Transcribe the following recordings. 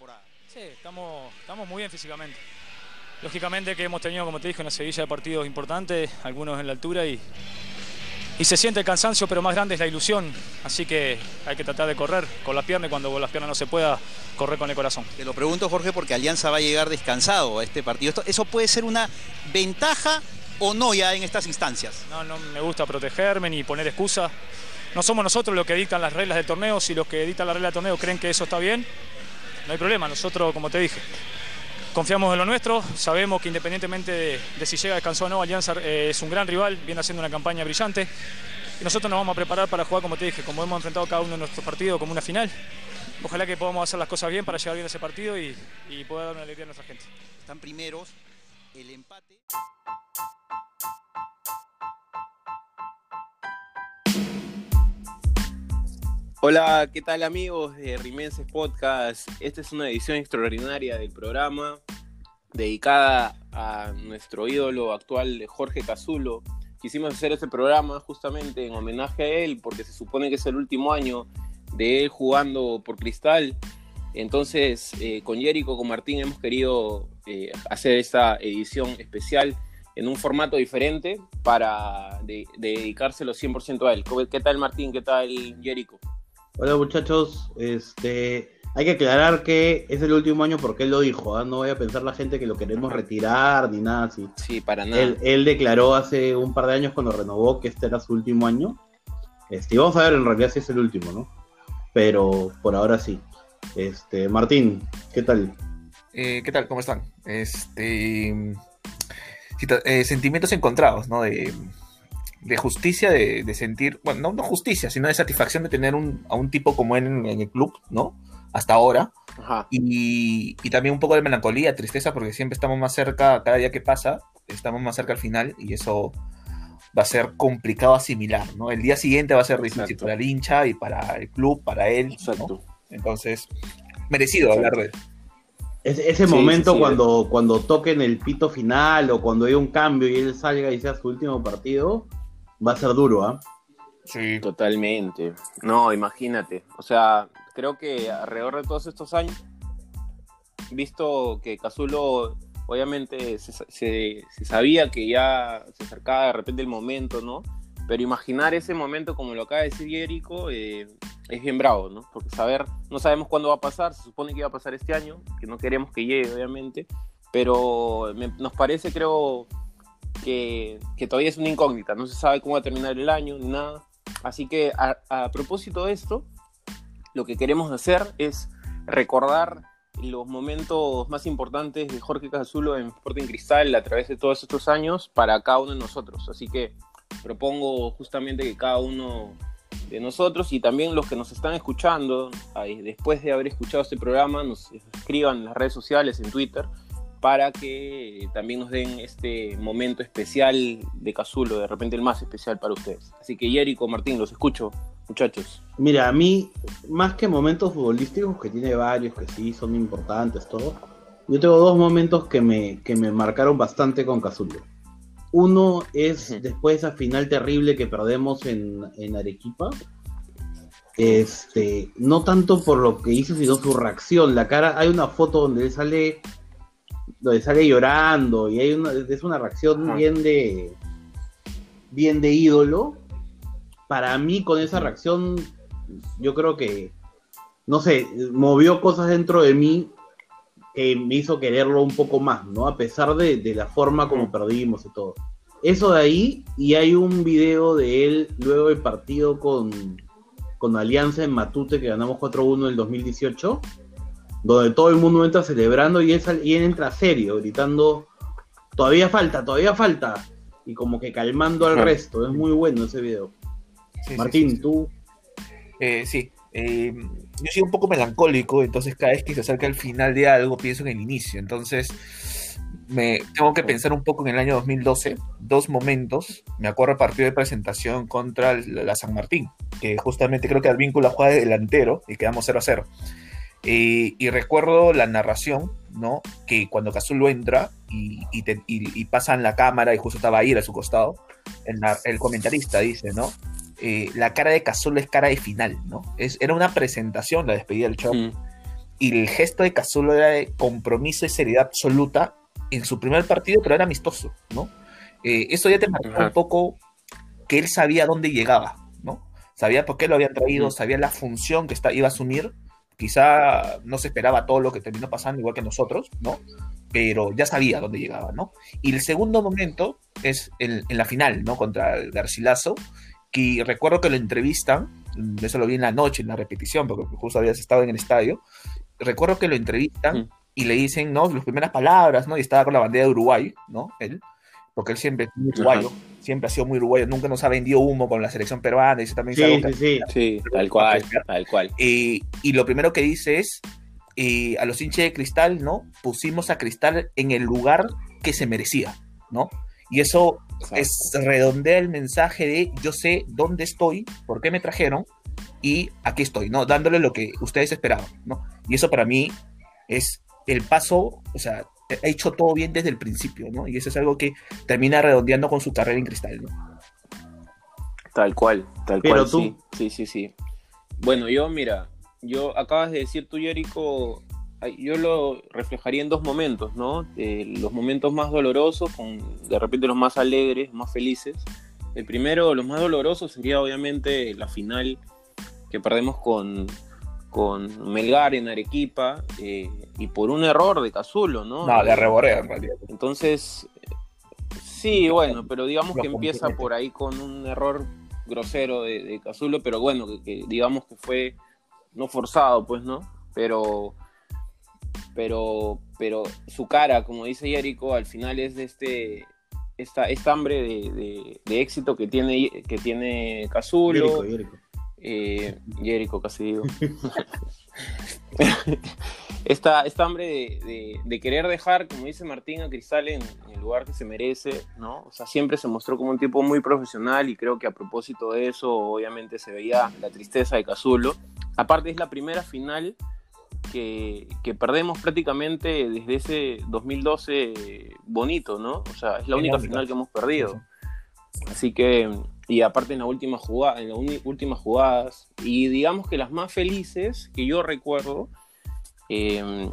temporada. Sí, estamos, estamos muy bien físicamente. Lógicamente que hemos tenido, como te dije, una sevilla de partidos importantes, algunos en la altura y, y se siente el cansancio, pero más grande es la ilusión. Así que hay que tratar de correr con las piernas y cuando las piernas no se pueda, correr con el corazón. Te lo pregunto, Jorge, porque Alianza va a llegar descansado a este partido. Esto, ¿Eso puede ser una ventaja o no ya en estas instancias? No, no me gusta protegerme ni poner excusas. No somos nosotros los que dictan las reglas del torneo. Si los que dictan las reglas del torneo creen que eso está bien, no hay problema. Nosotros, como te dije, confiamos en lo nuestro. Sabemos que independientemente de, si llega descansado o no, Alianza eh, es un gran rival, viene haciendo una campaña brillante. Y nosotros nos vamos a preparar para jugar, como te dije, como hemos enfrentado cada uno de nuestros partidos, como una final. Ojalá que podamos hacer las cosas bien para llegar bien a ese partido y, y poder dar una alegría a nuestra gente. Están primeros, el empate. Hola, ¿qué tal amigos de Rimenses Podcast? Esta es una edición extraordinaria del programa dedicada a nuestro ídolo actual Jorge Cazulo. Quisimos hacer este programa justamente en homenaje a él porque se supone que es el último año de él jugando por Cristal. Entonces, eh, con Jerico, con Martín, hemos querido eh, hacer esta edición especial en un formato diferente para dedicárselo 100% a él. ¿Qué tal Martín? ¿Qué tal Jerico? Hola muchachos, este, hay que aclarar que es el último año porque él lo dijo, ¿ah? no voy a pensar la gente que lo queremos retirar ni nada así. Sí, para nada. Él, declaró hace un par de años cuando renovó que este era su último año. Este, y vamos a ver en realidad si es el último, ¿no? Pero por ahora sí. Este, Martín, ¿qué tal? Eh, ¿Qué tal? ¿Cómo están? Este, eh, sentimientos encontrados, ¿no? De, de justicia, de, sentir, bueno, no, justicia, sino de satisfacción de tener un, a un tipo como él en, el club, ¿no? Hasta ahora. Y, también un poco de melancolía, tristeza, porque siempre estamos más cerca, cada día que pasa, estamos más cerca al final y eso va a ser complicado asimilar, ¿no? El día siguiente va a ser difícil para el hincha y para el club, para él. Exacto. Entonces, merecido hablar de ese momento cuando, cuando toquen el pito final o cuando hay un cambio y él salga y sea su último partido, va a ser duro, ¿ah? Sí. Totalmente. No, imagínate. O sea, creo que alrededor de todos estos años, visto que Cazulo obviamente se, sabía que ya se acercaba de repente el momento, ¿no? Pero imaginar ese momento, como lo acaba de decir Jerico, eh, es bien bravo, ¿no? Porque saber, no sabemos cuándo va a pasar, se supone que va a pasar este año, que no queremos que llegue, obviamente, pero nos parece, creo, que, todavía es una incógnita, no se sabe cómo va a terminar el año ni nada. Así que a, propósito de esto, lo que queremos hacer es recordar los momentos más importantes de Jorge Cazulo en Sporting Cristal a través de todos estos años para cada uno de nosotros. Así que propongo justamente que cada uno de nosotros y también los que nos están escuchando, después de haber escuchado este programa, nos escriban en las redes sociales, en Twitter, para que también nos den este momento especial de Cazulo, de repente el más especial para ustedes. Así que Jerico, Martín, los escucho, muchachos. Mira, a mí, más que momentos futbolísticos, que tiene varios, que sí son importantes, todo, yo tengo dos momentos que me, que me marcaron bastante con Cazulo. Uno es después de esa final terrible que perdemos en, en Arequipa. Este, no tanto por lo que hizo, sino su reacción. La cara, hay una foto donde él sale donde sale llorando y hay una, es una reacción bien de bien de ídolo. Para mí con esa reacción yo creo que no sé, movió cosas dentro de mí que me hizo quererlo un poco más, ¿no? A pesar de, de la forma como perdimos y todo. Eso de ahí, y hay un video de él luego del partido con, con Alianza en Matute que ganamos 4-1 en el 2018 donde todo el mundo entra celebrando y él, y entra serio, gritando, todavía falta, todavía falta, y como que calmando al resto. Es muy bueno ese video. Martín, tú. Eh, sí, eh, yo soy un poco melancólico, entonces cada vez que se acerca el final de algo pienso en el inicio, entonces me tengo que pensar un poco en el año 2012, dos momentos, me acuerdo el partido de presentación contra la San Martín, que justamente creo que al vínculo juega de delantero y quedamos 0 a 0. Eh, y recuerdo la narración, ¿no? Que cuando Cazulo entra y, y, pasan la cámara y justo estaba ahí a su costado, el, comentarista dice, ¿no? Eh, la cara de Cazulo es cara de final, ¿no? Es, era una presentación la despedida del show. Mm. y el gesto de Cazulo era de compromiso y seriedad absoluta en su primer partido, pero era amistoso, ¿no? Eh, eso ya te marcó Ajá. un poco que él sabía dónde llegaba, ¿no? Sabía por qué lo habían traído, Ujú. sabía la función que está, iba a asumir. Quizá no se esperaba todo lo que terminó pasando, igual que nosotros, ¿no? Pero ya sabía dónde llegaba, ¿no? Y el segundo momento es en, en la final, ¿no? Contra el Garcilaso, que recuerdo que lo entrevistan, mm, eso lo vi en la noche, en la repetición, porque justo habías estado en el estadio. Recuerdo que lo entrevistan y le dicen, ¿no? Las primeras palabras, ¿no? Y estaba con la bandera de Uruguay, ¿no? Él, porque él siempre es muy uruguayo, Ajá. siempre ha sido muy uruguayo, nunca nos ha vendido humo con la selección peruana, y eso también Sí, sí, sí. Sí, tal cual, tal cual. Eh, y lo primero que dice es, eh, a los hinchas de Cristal, ¿no? Pusimos a Cristal en el lugar que se merecía, ¿no? Y eso es redondea el mensaje de yo sé dónde estoy, por qué me trajeron y aquí estoy, ¿no? Dándole lo que ustedes esperaban, ¿no? Y eso para mí es el paso, o sea, ha hecho todo bien desde el principio, ¿no? Y eso es algo que termina redondeando con su carrera en Cristal, ¿no? Tal cual, tal Pero cual, tú- sí, sí, sí, sí. Bueno, yo, mira, yo acabas de decir tú, Jerico, yo lo reflejaría en dos momentos, ¿no? Eh, los momentos más dolorosos, con de repente los más alegres, más felices. El primero, los más dolorosos, sería obviamente la final que perdemos con, con Melgar en Arequipa eh, y por un error de Cazulo, ¿no? No, de reborrea en realidad. Entonces, sí, bueno, pero digamos que empieza por ahí con un error grosero de, de Cazulo, pero bueno, que, que digamos que fue no forzado, pues, ¿no? Pero, pero, pero su cara, como dice Jerico, al final es de este, esta, esta hambre de, de- de éxito que tiene, que tiene Cazulo. Jerico, Jerico. Eh, Jerico, casi digo. esta, esta hambre de, de- de querer dejar, como dice Martín, a Cristal en, en el lugar que se merece, ¿no? O sea, siempre se mostró como un tipo muy profesional y creo que a propósito de eso, obviamente se veía la tristeza de Cazulo. Aparte, es la primera final que, que perdemos prácticamente desde ese 2012 bonito, ¿no? O sea, es la única final que hemos perdido. Así que, y aparte en en las últimas jugadas, y digamos que las más felices que yo recuerdo eh,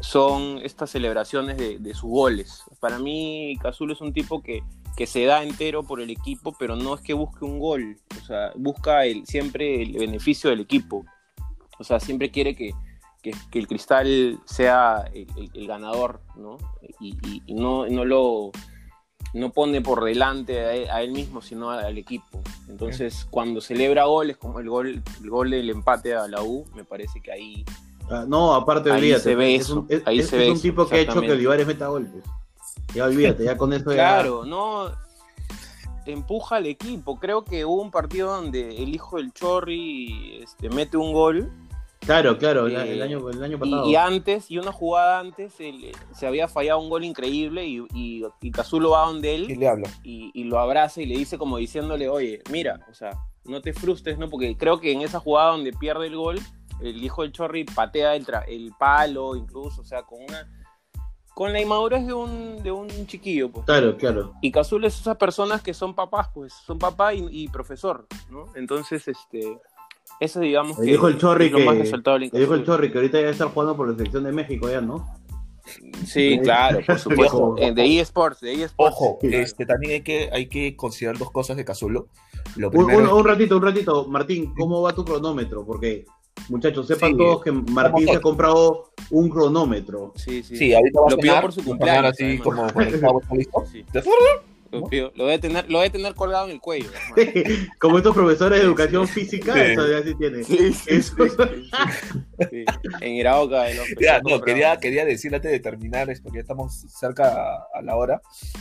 son estas celebraciones de, sus goles. Para mí, Cazulo es un tipo que, que se da entero por el equipo, pero no es que busque un gol, o sea, busca el, siempre el beneficio del equipo. O sea, siempre quiere que, que, el cristal sea el, ganador, ¿no? Y, y- y no, no lo no pone por delante a él, a él mismo, sino al equipo. Entonces, cuando celebra goles, como el gol, el gol del empate a la U, me parece que ahí Ah, no, aparte, Ahí olvídate. se ve es eso, un, es- ahí es- se es ve un eso, tipo que ha hecho que. Olivares meta golpes. Ya olvídate, ya con eso ya. Claro, no empuja al equipo. Creo que hubo un partido donde el hijo del Chorri este, mete un gol Claro, claro, el, Eh, el año, el año y, pasado. y antes, y una jugada antes, él- se había fallado un gol increíble y, y, y Cazulo va donde Y él le hablo. y, y lo abraza y le dice como diciéndole, oye, mira, o sea, no te frustres, ¿no? Porque creo que en esa jugada donde pierde el gol, el hijo del Chorri patea el, tra- el palo, incluso, o sea, con una con la inmadurez de un, de un chiquillo, pues. Claro, claro. Y Cazulo es esas personas que son papás, pues, son papá y, y profesor, ¿no? Entonces, este, eso digamos Le que dijo el Chorri que- resaltable en Le dijo el. Chorri que ahorita ya está jugando por la selección de México ya, ¿no? Sí, claro, por supuesto. De eSports, de eSports. Ojo, este, también hay que, hay que considerar dos cosas de Cazulo. Lo Un, primero un- ratito, un ratito. Martín, ¿cómo va tu cronómetro? Porque, muchachos, sepan Sí. todos que Martín se ha comprado un cronómetro. Sí, sí. Sí, ahorita va a Lo pidió por su cumpleaños, así como listo. Sí, ¿De lo, debe tener, lo debe tener colgado en el cuello. hermano. Como estos profesores de Sí, educación sí. física, Sí. eso ya sí tiene. Sí, sí, Eso. sí, sí, sí. Sí. En Iraoka Ya, no, quería, quería decir antes de terminar esto, que ya estamos cerca a, a la hora.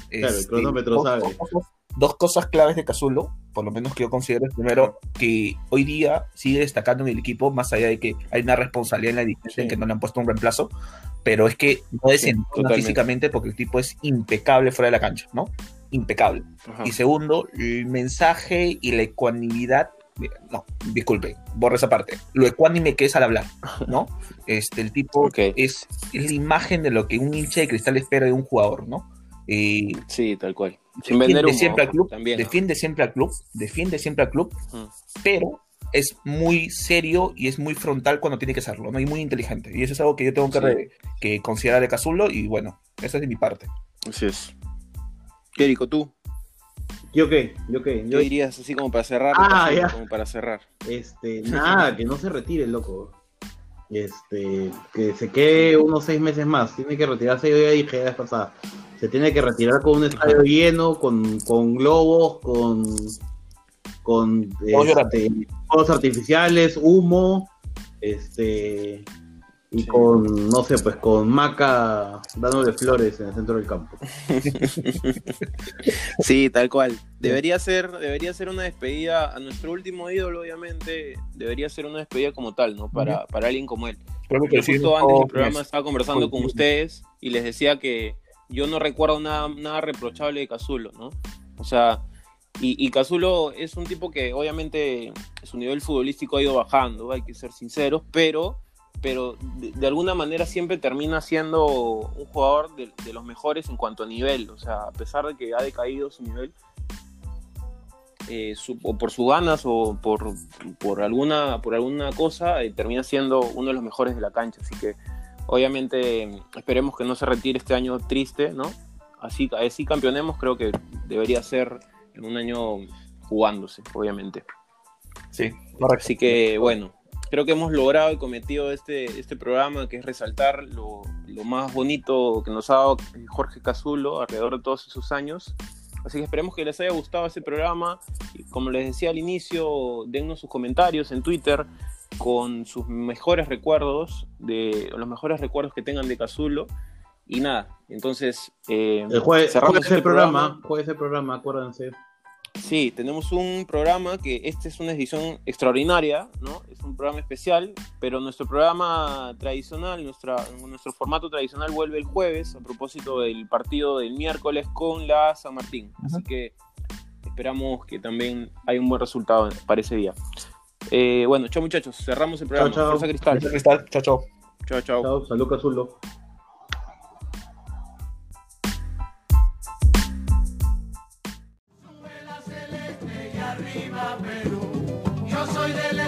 Claro, el Este, cronómetro dos, sabe. Dos cosas, dos cosas claves de Cazulo, por lo menos que yo considero. El primero, que hoy día sigue destacando en el equipo, más allá de que hay una responsabilidad en la dirigencia Sí. en que no le han puesto un reemplazo, pero es que no desentona físicamente porque el tipo es impecable fuera de la cancha, ¿no? Impecable. Ajá. Y segundo, el mensaje y la ecuanimidad. No, disculpe, borra esa parte. Lo ecuánime que es al hablar, ¿no? Este, el tipo Ok. es, es la imagen de lo que un hincha de cristal espera de un jugador, ¿no? Eh, Sí, tal cual. Sin defiende siempre al club, también, ¿no? defiende siempre al club, defiende siempre al club, Mm. pero es muy serio y es muy frontal cuando tiene que serlo, ¿no? Y muy inteligente. Y eso es algo que yo tengo que, Sí. que considerar de Cazulo y bueno, esa es de mi parte. Así es. Jerico, tú, ¿Yo qué? ¿Yo qué? ¿qué Yo, dirías así como para cerrar? Ah, ya. Como para cerrar. este, nada, que no se retire, loco. Este, que se quede unos seis meses más. Tiene que retirarse, yo ya dije la pasada. Se tiene que retirar con un estadio lleno, con, con globos, con con este, artificiales, humo, este y Sí. con, no sé, pues con Maca dándole flores en el centro del campo. Sí, tal cual. Debería ser, debería ser una despedida a nuestro último ídolo, obviamente. Debería ser una despedida como tal, ¿no? Para, para alguien como él. Que sí, justo no, antes del pues, programa estaba conversando con Coincido. ustedes y les decía que yo no recuerdo nada, nada reprochable de Cazulo, ¿no? O sea, y, y Cazulo es un tipo que obviamente su nivel futbolístico ha ido bajando, hay que ser sinceros, pero, pero de, de alguna manera siempre termina siendo un jugador de, de los mejores en cuanto a nivel, o sea, a pesar de que ha decaído su nivel, eh, su- o por sus ganas o por, por, alguna, por alguna cosa, eh, termina siendo uno de los mejores de la cancha. Así que obviamente eh, esperemos que no se retire este año triste, ¿no? Así, así campeonemos, creo que debería ser en un año jugándose, obviamente. Sí, correcto. Así que bueno, creo que hemos logrado el cometido este, este programa, que es resaltar lo, lo más bonito que nos ha dado Jorge Cazulo alrededor de todos esos años. Así que esperemos que les haya gustado este programa. Y como les decía al inicio, dennos sus comentarios en Twitter con sus mejores recuerdos, de los mejores recuerdos que tengan de Cazulo. Y nada, entonces eh, El jueves, cerramos jueves este el programa, jueves el programa, acuérdense. Sí, tenemos un programa que este es una edición extraordinaria, ¿no? Es un programa especial, pero nuestro programa tradicional, nuestra, nuestro formato tradicional vuelve el jueves a propósito del partido del miércoles con la San Martín. Así que esperamos que también haya un buen resultado para ese día. Eh, bueno, chao muchachos, cerramos el programa. Chao, chao. Fuerza Cristal. Cristal, chao, chao. Chao, chao. Chao, salud Cazulo. Yo soy del